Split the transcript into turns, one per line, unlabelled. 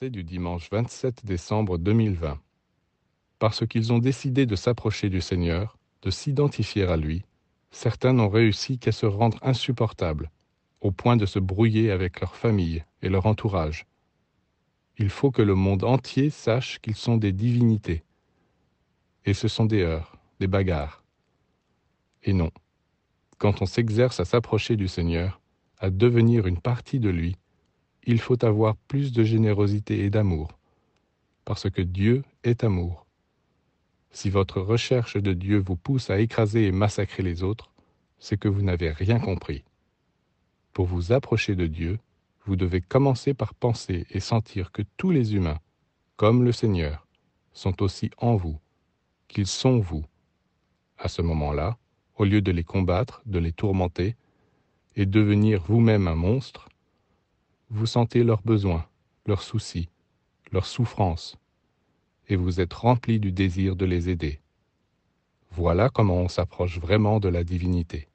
Du dimanche 27 décembre 2020. Parce qu'ils ont décidé de s'approcher du Seigneur, de s'identifier à lui, certains n'ont réussi qu'à se rendre insupportables, au point de se brouiller avec leur famille et leur entourage. Il faut que le monde entier sache qu'ils sont des divinités. Et ce sont des heurts, des bagarres. Et non, quand on s'exerce à s'approcher du Seigneur, à devenir une partie de lui, il faut avoir plus de générosité et d'amour, parce que Dieu est amour. Si votre recherche de Dieu vous pousse à écraser et massacrer les autres, c'est que vous n'avez rien compris. Pour vous approcher de Dieu, vous devez commencer par penser et sentir que tous les humains, comme le Seigneur, sont aussi en vous, qu'ils sont vous. À ce moment-là, au lieu de les combattre, de les tourmenter, et devenir vous-même un monstre, vous sentez leurs besoins, leurs soucis, leurs souffrances, et vous êtes rempli du désir de les aider. Voilà comment on s'approche vraiment de la divinité.